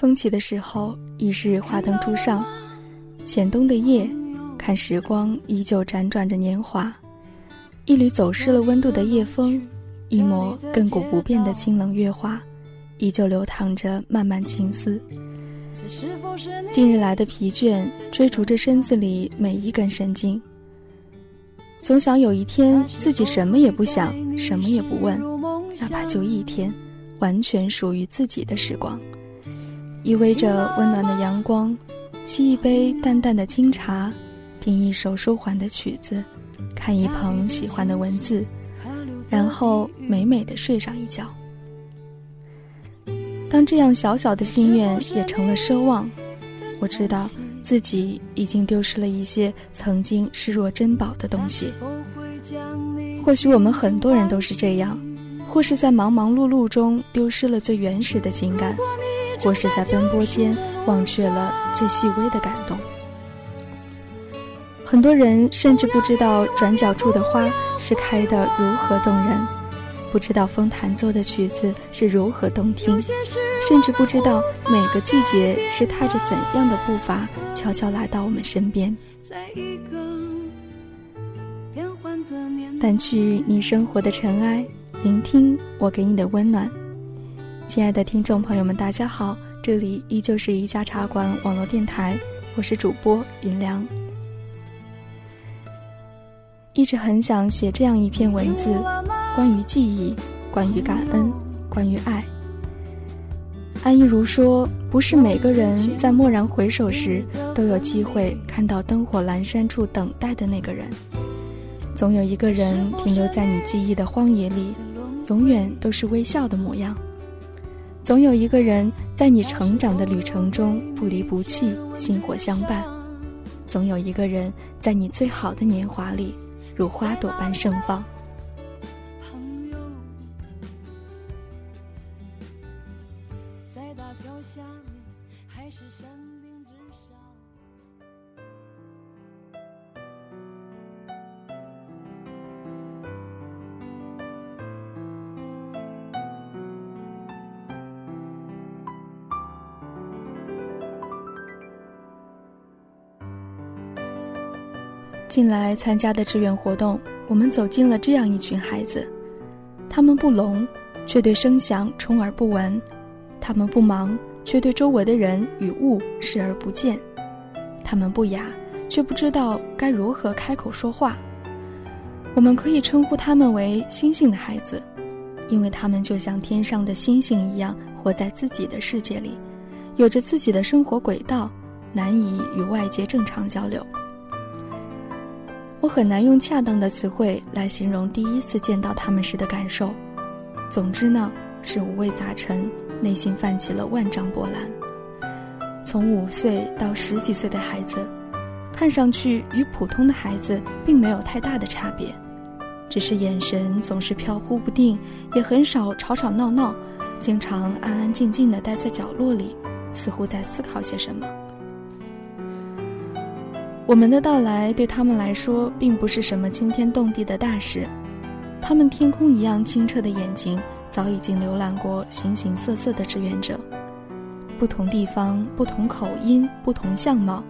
风起的时候，已是花灯初上。浅冬的夜，看时光依旧辗转着年华。一缕走失了温度的夜风，一抹亘古不变的清冷月华，依旧流淌着漫漫情思。近日来的疲倦，追逐着身子里每一根神经。总想有一天自己什么也不想，什么也不问，哪怕就一天，完全属于自己的时光。依偎着温暖的阳光，沏一杯淡淡的清茶，听一首舒缓的曲子，看一捧喜欢的文字，然后美美的睡上一觉。当这样小小的心愿也成了奢望，我知道。自己已经丢失了一些曾经视若珍宝的东西。或许我们很多人都是这样，或是在忙忙碌碌中丢失了最原始的情感，或是在奔波间忘却了最细微的感动。很多人甚至不知道转角处的花是开得如何动人。不知道风弹奏的曲子是如何动听，甚至不知道每个季节是踏着怎样的步伐悄悄来到我们身边。掸去你生活的尘埃，聆听我给你的温暖。亲爱的听众朋友们，大家好，这里依旧是一家茶馆网络电台，我是主播云良。一直很想写这样一篇文字。关于记忆，关于感恩，关于爱。安一如说：“不是每个人在蓦然回首时都有机会看到灯火阑珊处等待的那个人，总有一个人停留在你记忆的荒野里，永远都是微笑的模样。总有一个人在你成长的旅程中不离不弃，薪火相伴。总有一个人在你最好的年华里，如花朵般盛放。”近来参加的志愿活动，我们走进了这样一群孩子，他们不聋，却对声响充耳不闻；他们不忙，却对周围的人与物视而不见；他们不雅，却不知道该如何开口说话。我们可以称呼他们为“星星的孩子”，因为他们就像天上的星星一样，活在自己的世界里，有着自己的生活轨道，难以与外界正常交流。我很难用恰当的词汇来形容第一次见到他们时的感受。总之呢，是五味杂陈，内心泛起了万丈波澜。从五岁到十几岁的孩子，看上去与普通的孩子并没有太大的差别，只是眼神总是飘忽不定，也很少吵吵闹闹，经常安安静静地待在角落里，似乎在思考些什么。我们的到来对他们来说并不是什么惊天动地的大事，他们天空一样清澈的眼睛早已经浏览过形形色色的志愿者，不同地方、不同口音、不同相貌，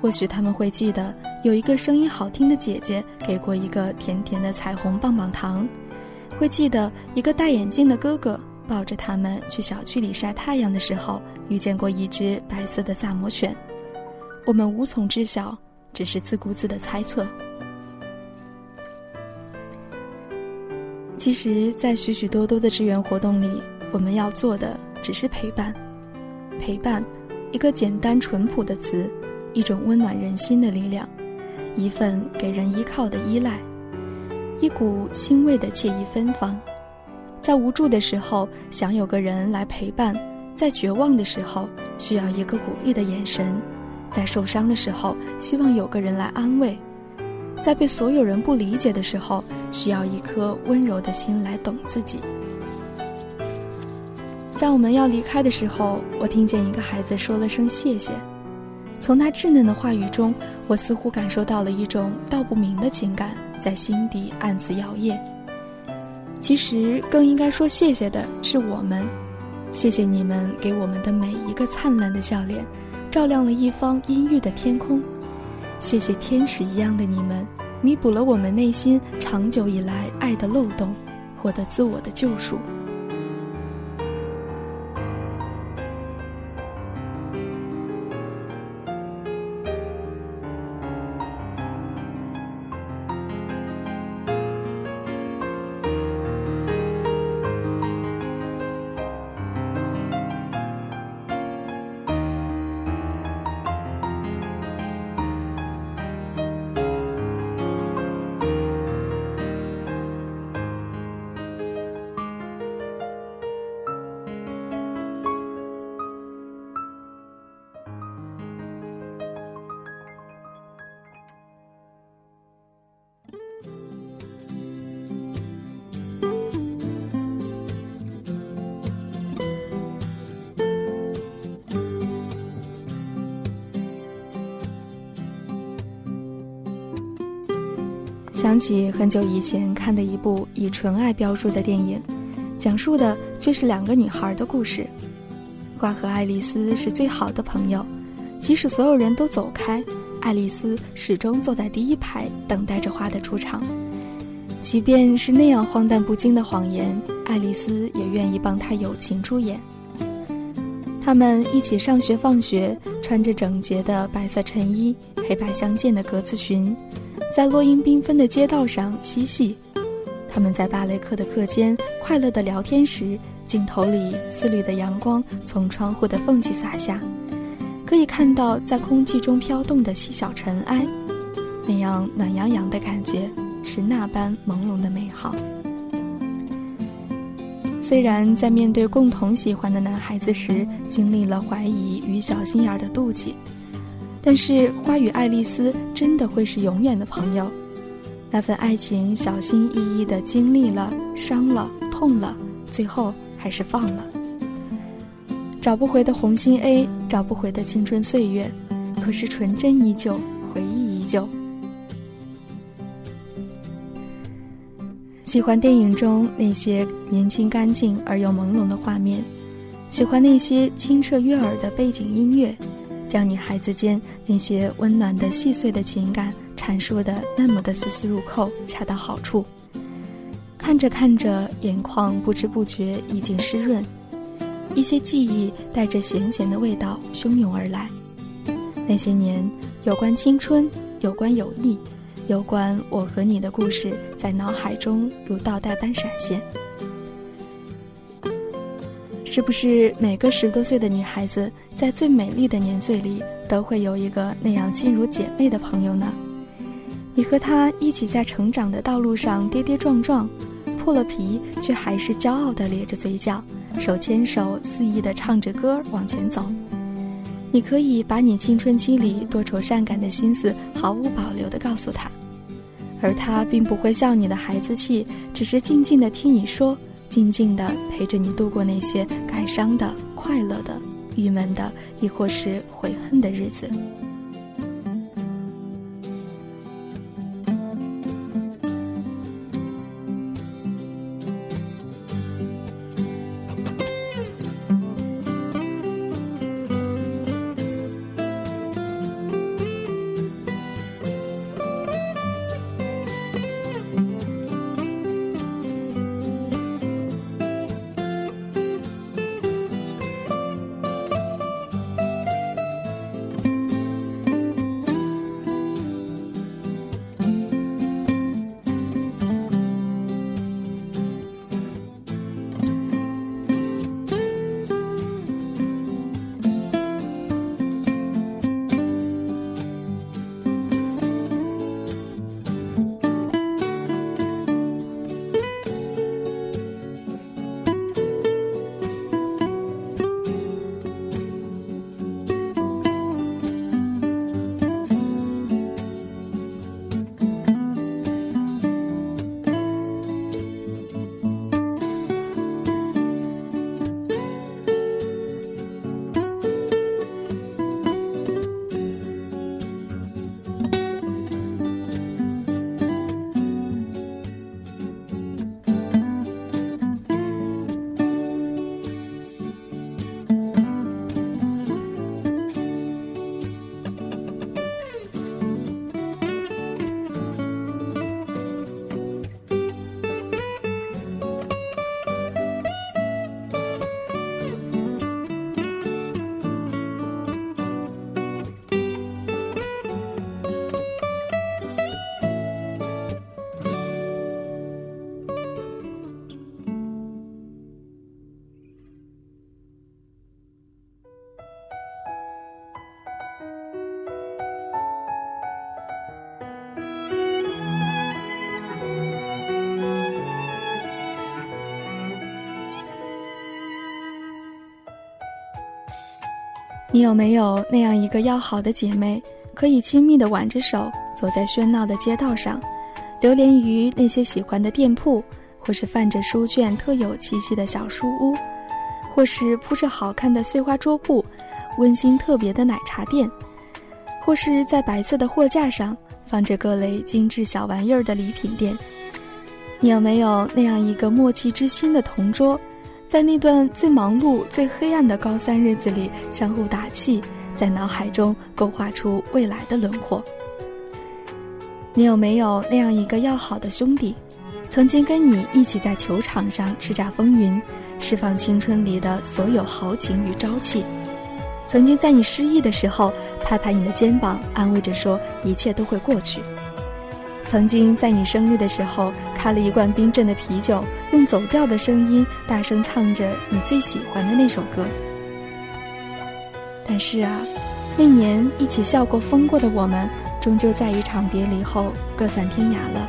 或许他们会记得有一个声音好听的姐姐给过一个甜甜的彩虹棒棒糖，会记得一个戴眼镜的哥哥抱着他们去小区里晒太阳的时候遇见过一只白色的萨摩犬。我们无从知晓，只是自顾自的猜测。其实，在许许多多的志愿活动里，我们要做的只是陪伴。陪伴，一个简单淳朴的词，一种温暖人心的力量，一份给人依靠的依赖，一股欣慰的惬意芬芳。在无助的时候，想有个人来陪伴；在绝望的时候，需要一个鼓励的眼神。在受伤的时候，希望有个人来安慰；在被所有人不理解的时候，需要一颗温柔的心来懂自己。在我们要离开的时候，我听见一个孩子说了声谢谢。从他稚嫩的话语中，我似乎感受到了一种道不明的情感在心底暗自摇曳。其实，更应该说谢谢的是我们，谢谢你们给我们的每一个灿烂的笑脸，照亮了一方阴郁的天空。谢谢天使一样的你们，弥补了我们内心长久以来爱的漏洞，获得自我的救赎。想起很久以前看的一部以纯爱标注的电影，讲述的却是两个女孩的故事。花和爱丽丝是最好的朋友，即使所有人都走开，爱丽丝始终坐在第一排等待着花的出场。即便是那样荒诞不经的谎言，爱丽丝也愿意帮她友情出演。他们一起上学放学，穿着整洁的白色衬衣，黑白相间的格子裙。在落英缤纷的街道上嬉戏，他们在芭蕾课的课间快乐地聊天时，镜头里丝缕的阳光从窗户的缝隙洒下，可以看到在空气中飘动的细小尘埃，那样暖洋洋的感觉是那般朦胧的美好。虽然在面对共同喜欢的男孩子时，经历了怀疑与小心眼儿的妒忌。但是花与爱丽丝真的会是永远的朋友，那份爱情小心翼翼的经历了伤了痛了，最后还是放了。找不回的红心 A，找不回的青春岁月，可是纯真依旧，回忆依旧。喜欢电影中那些年轻干净而又朦胧的画面，喜欢那些清澈悦耳的背景音乐。将女孩子间那些温暖的细碎的情感阐述的那么的丝丝入扣，恰到好处。看着看着，眼眶不知不觉已经湿润，一些记忆带着咸咸的味道汹涌而来。那些年，有关青春，有关友谊，有关我和你的故事，在脑海中如倒带般闪现。是不是每个十多岁的女孩子在最美丽的年岁里都会有一个那样亲如姐妹的朋友呢？你和她一起在成长的道路上跌跌撞撞，破了皮却还是骄傲地咧着嘴角，手牵手肆意地唱着歌往前走。你可以把你青春期里多愁善感的心思毫无保留地告诉她，而她并不会笑你的孩子气，只是静静地听你说。静静的陪着你度过那些感伤的、快乐的、郁闷的，亦或是悔恨的日子。你有没有那样一个要好的姐妹，可以亲密地挽着手走在喧闹的街道上，流连于那些喜欢的店铺，或是泛着书卷特有气息的小书屋，或是铺着好看的碎花桌布，温馨特别的奶茶店，或是在白色的货架上放着各类精致小玩意儿的礼品店？你有没有那样一个默契之心的同桌？在那段最忙碌、最黑暗的高三日子里，相互打气，在脑海中勾画出未来的轮廓。你有没有那样一个要好的兄弟，曾经跟你一起在球场上叱咤风云，释放青春里的所有豪情与朝气？曾经在你失意的时候，拍拍你的肩膀，安慰着说一切都会过去。曾经在你生日的时候，开了一罐冰镇的啤酒，用走调的声音大声唱着你最喜欢的那首歌。但是啊，那年一起笑过、疯过的我们，终究在一场别离后各散天涯了。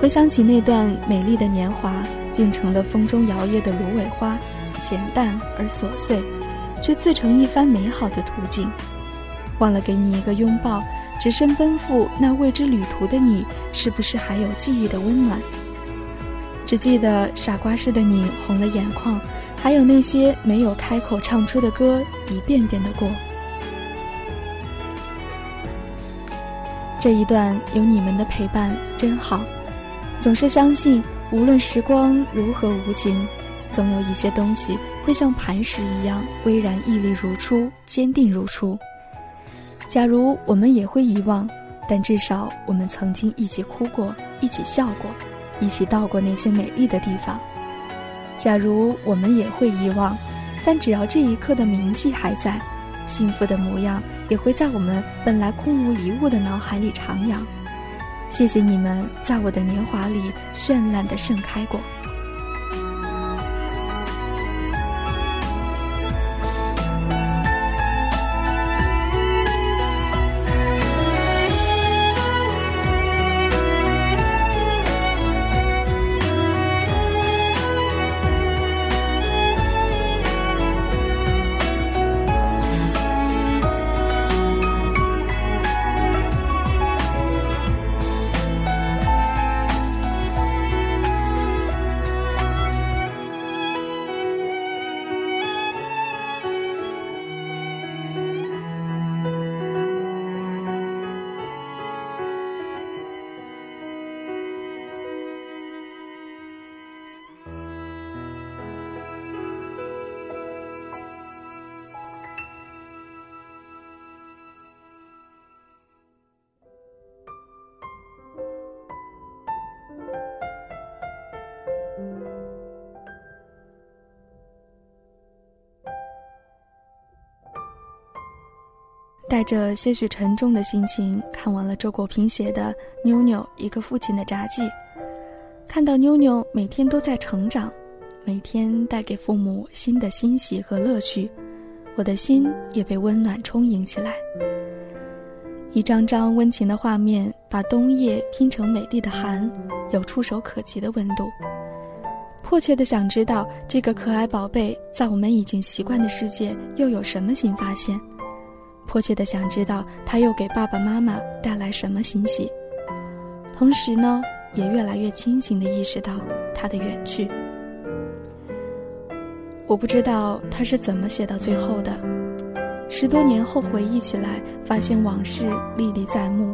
回想起那段美丽的年华，竟成了风中摇曳的芦苇花，浅淡而琐碎，却自成一番美好的途径。忘了给你一个拥抱。只身奔赴那未知旅途的你，是不是还有记忆的温暖？只记得傻瓜似的你红了眼眶，还有那些没有开口唱出的歌，一遍遍的过。这一段有你们的陪伴真好，总是相信，无论时光如何无情，总有一些东西会像磐石一样巍然屹立如初，坚定如初。假如我们也会遗忘，但至少我们曾经一起哭过，一起笑过，一起到过那些美丽的地方。假如我们也会遗忘，但只要这一刻的铭记还在，幸福的模样也会在我们本来空无一物的脑海里徜徉。谢谢你们，在我的年华里绚烂的盛开过。带着些许沉重的心情看完了周国平写的《妞妞一个父亲的札记》，看到妞妞每天都在成长，每天带给父母新的欣喜和乐趣，我的心也被温暖充盈起来。一张张温情的画面，把冬夜拼成美丽的寒，有触手可及的温度。迫切的想知道这个可爱宝贝在我们已经习惯的世界又有什么新发现。迫切的想知道他又给爸爸妈妈带来什么欣喜，同时呢，也越来越清醒的意识到他的远去。我不知道他是怎么写到最后的，十多年后回忆起来，发现往事历历在目，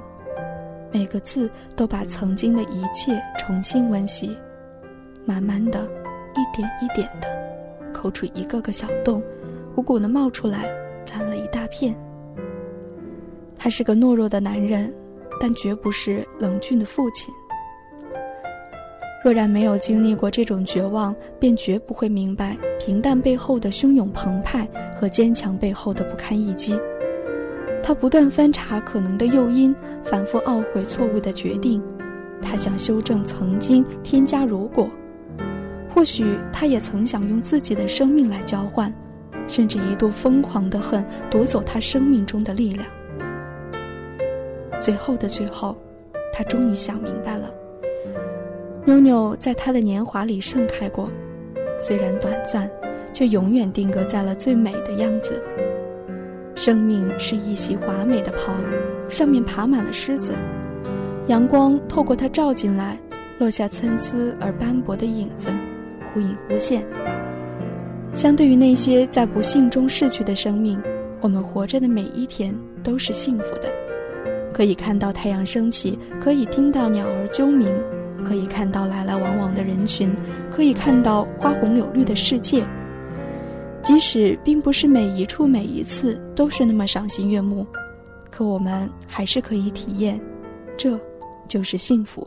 每个字都把曾经的一切重新温习，慢慢的，一点一点的，抠出一个个小洞，鼓鼓的冒出来，烂了一大片。他是个懦弱的男人，但绝不是冷峻的父亲。若然没有经历过这种绝望，便绝不会明白平淡背后的汹涌澎湃和坚强背后的不堪一击。他不断翻查可能的诱因，反复懊悔错误的决定。他想修正曾经，添加如果。或许他也曾想用自己的生命来交换，甚至一度疯狂的恨夺走他生命中的力量。最后的最后，他终于想明白了。妞妞在他的年华里盛开过，虽然短暂，却永远定格在了最美的样子。生命是一袭华美的袍，上面爬满了虱子。阳光透过它照进来，落下参差而斑驳的影子，忽隐忽现。相对于那些在不幸中逝去的生命，我们活着的每一天都是幸福的。可以看到太阳升起，可以听到鸟儿啾鸣，可以看到来来往往的人群，可以看到花红柳绿的世界。即使并不是每一处每一次都是那么赏心悦目，可我们还是可以体验，这就是幸福。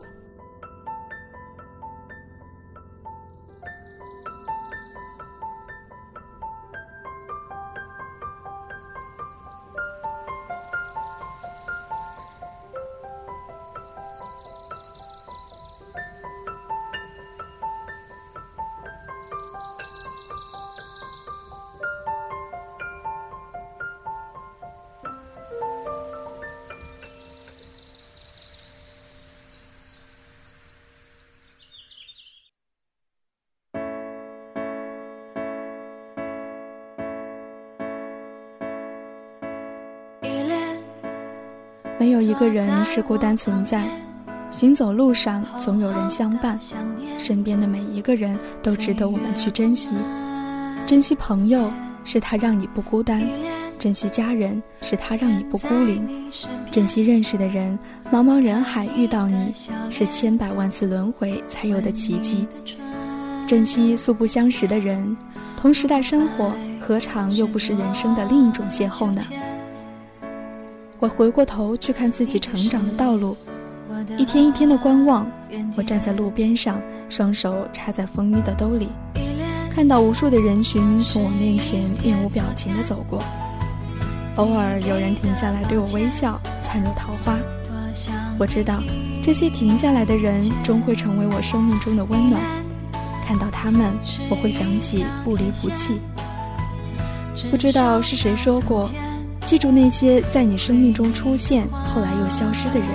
没有一个人是孤单存在，行走路上总有人相伴，身边的每一个人都值得我们去珍惜。珍惜朋友，是他让你不孤单；珍惜家人，是他让你不孤零；珍惜认识的人，茫茫人海遇到你，是千百万次轮回才有的奇迹。珍惜素不相识的人，同时代生活，何尝又不是人生的另一种邂逅呢？我回过头去看自己成长的道路，一天一天的观望。我站在路边上，双手插在风衣的兜里，看到无数的人群从我面前面无表情地走过，偶尔有人停下来对我微笑，灿如桃花。我知道，这些停下来的人终会成为我生命中的温暖。看到他们，我会想起不离不弃。不知道是谁说过。记住那些在你生命中出现后来又消失的人，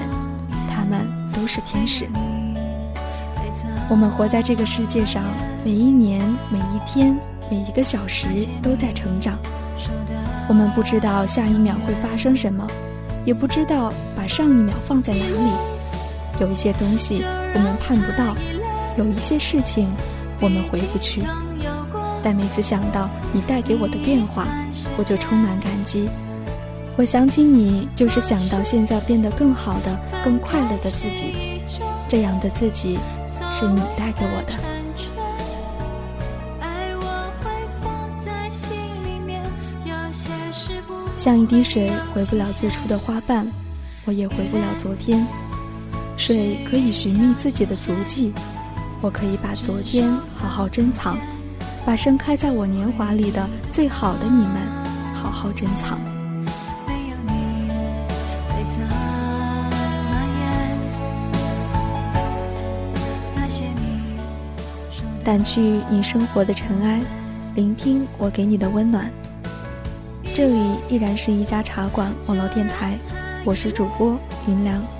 他们都是天使。我们活在这个世界上，每一年、每一天、每一个小时都在成长。我们不知道下一秒会发生什么，也不知道把上一秒放在哪里。有一些东西我们盼不到，有一些事情我们回不去。但每次想到你带给我的变化，我就充满感激。我想起你，就是想到现在变得更好的、更快乐的自己。这样的自己，是你带给我的。像一滴水，回不了最初的花瓣，我也回不了昨天。水可以寻觅自己的足迹，我可以把昨天好好珍藏，把盛开在我年华里的最好的你们好好珍藏。掸去你生活的尘埃，聆听我给你的温暖。这里依然是一家茶馆网络电台，我是主播云良。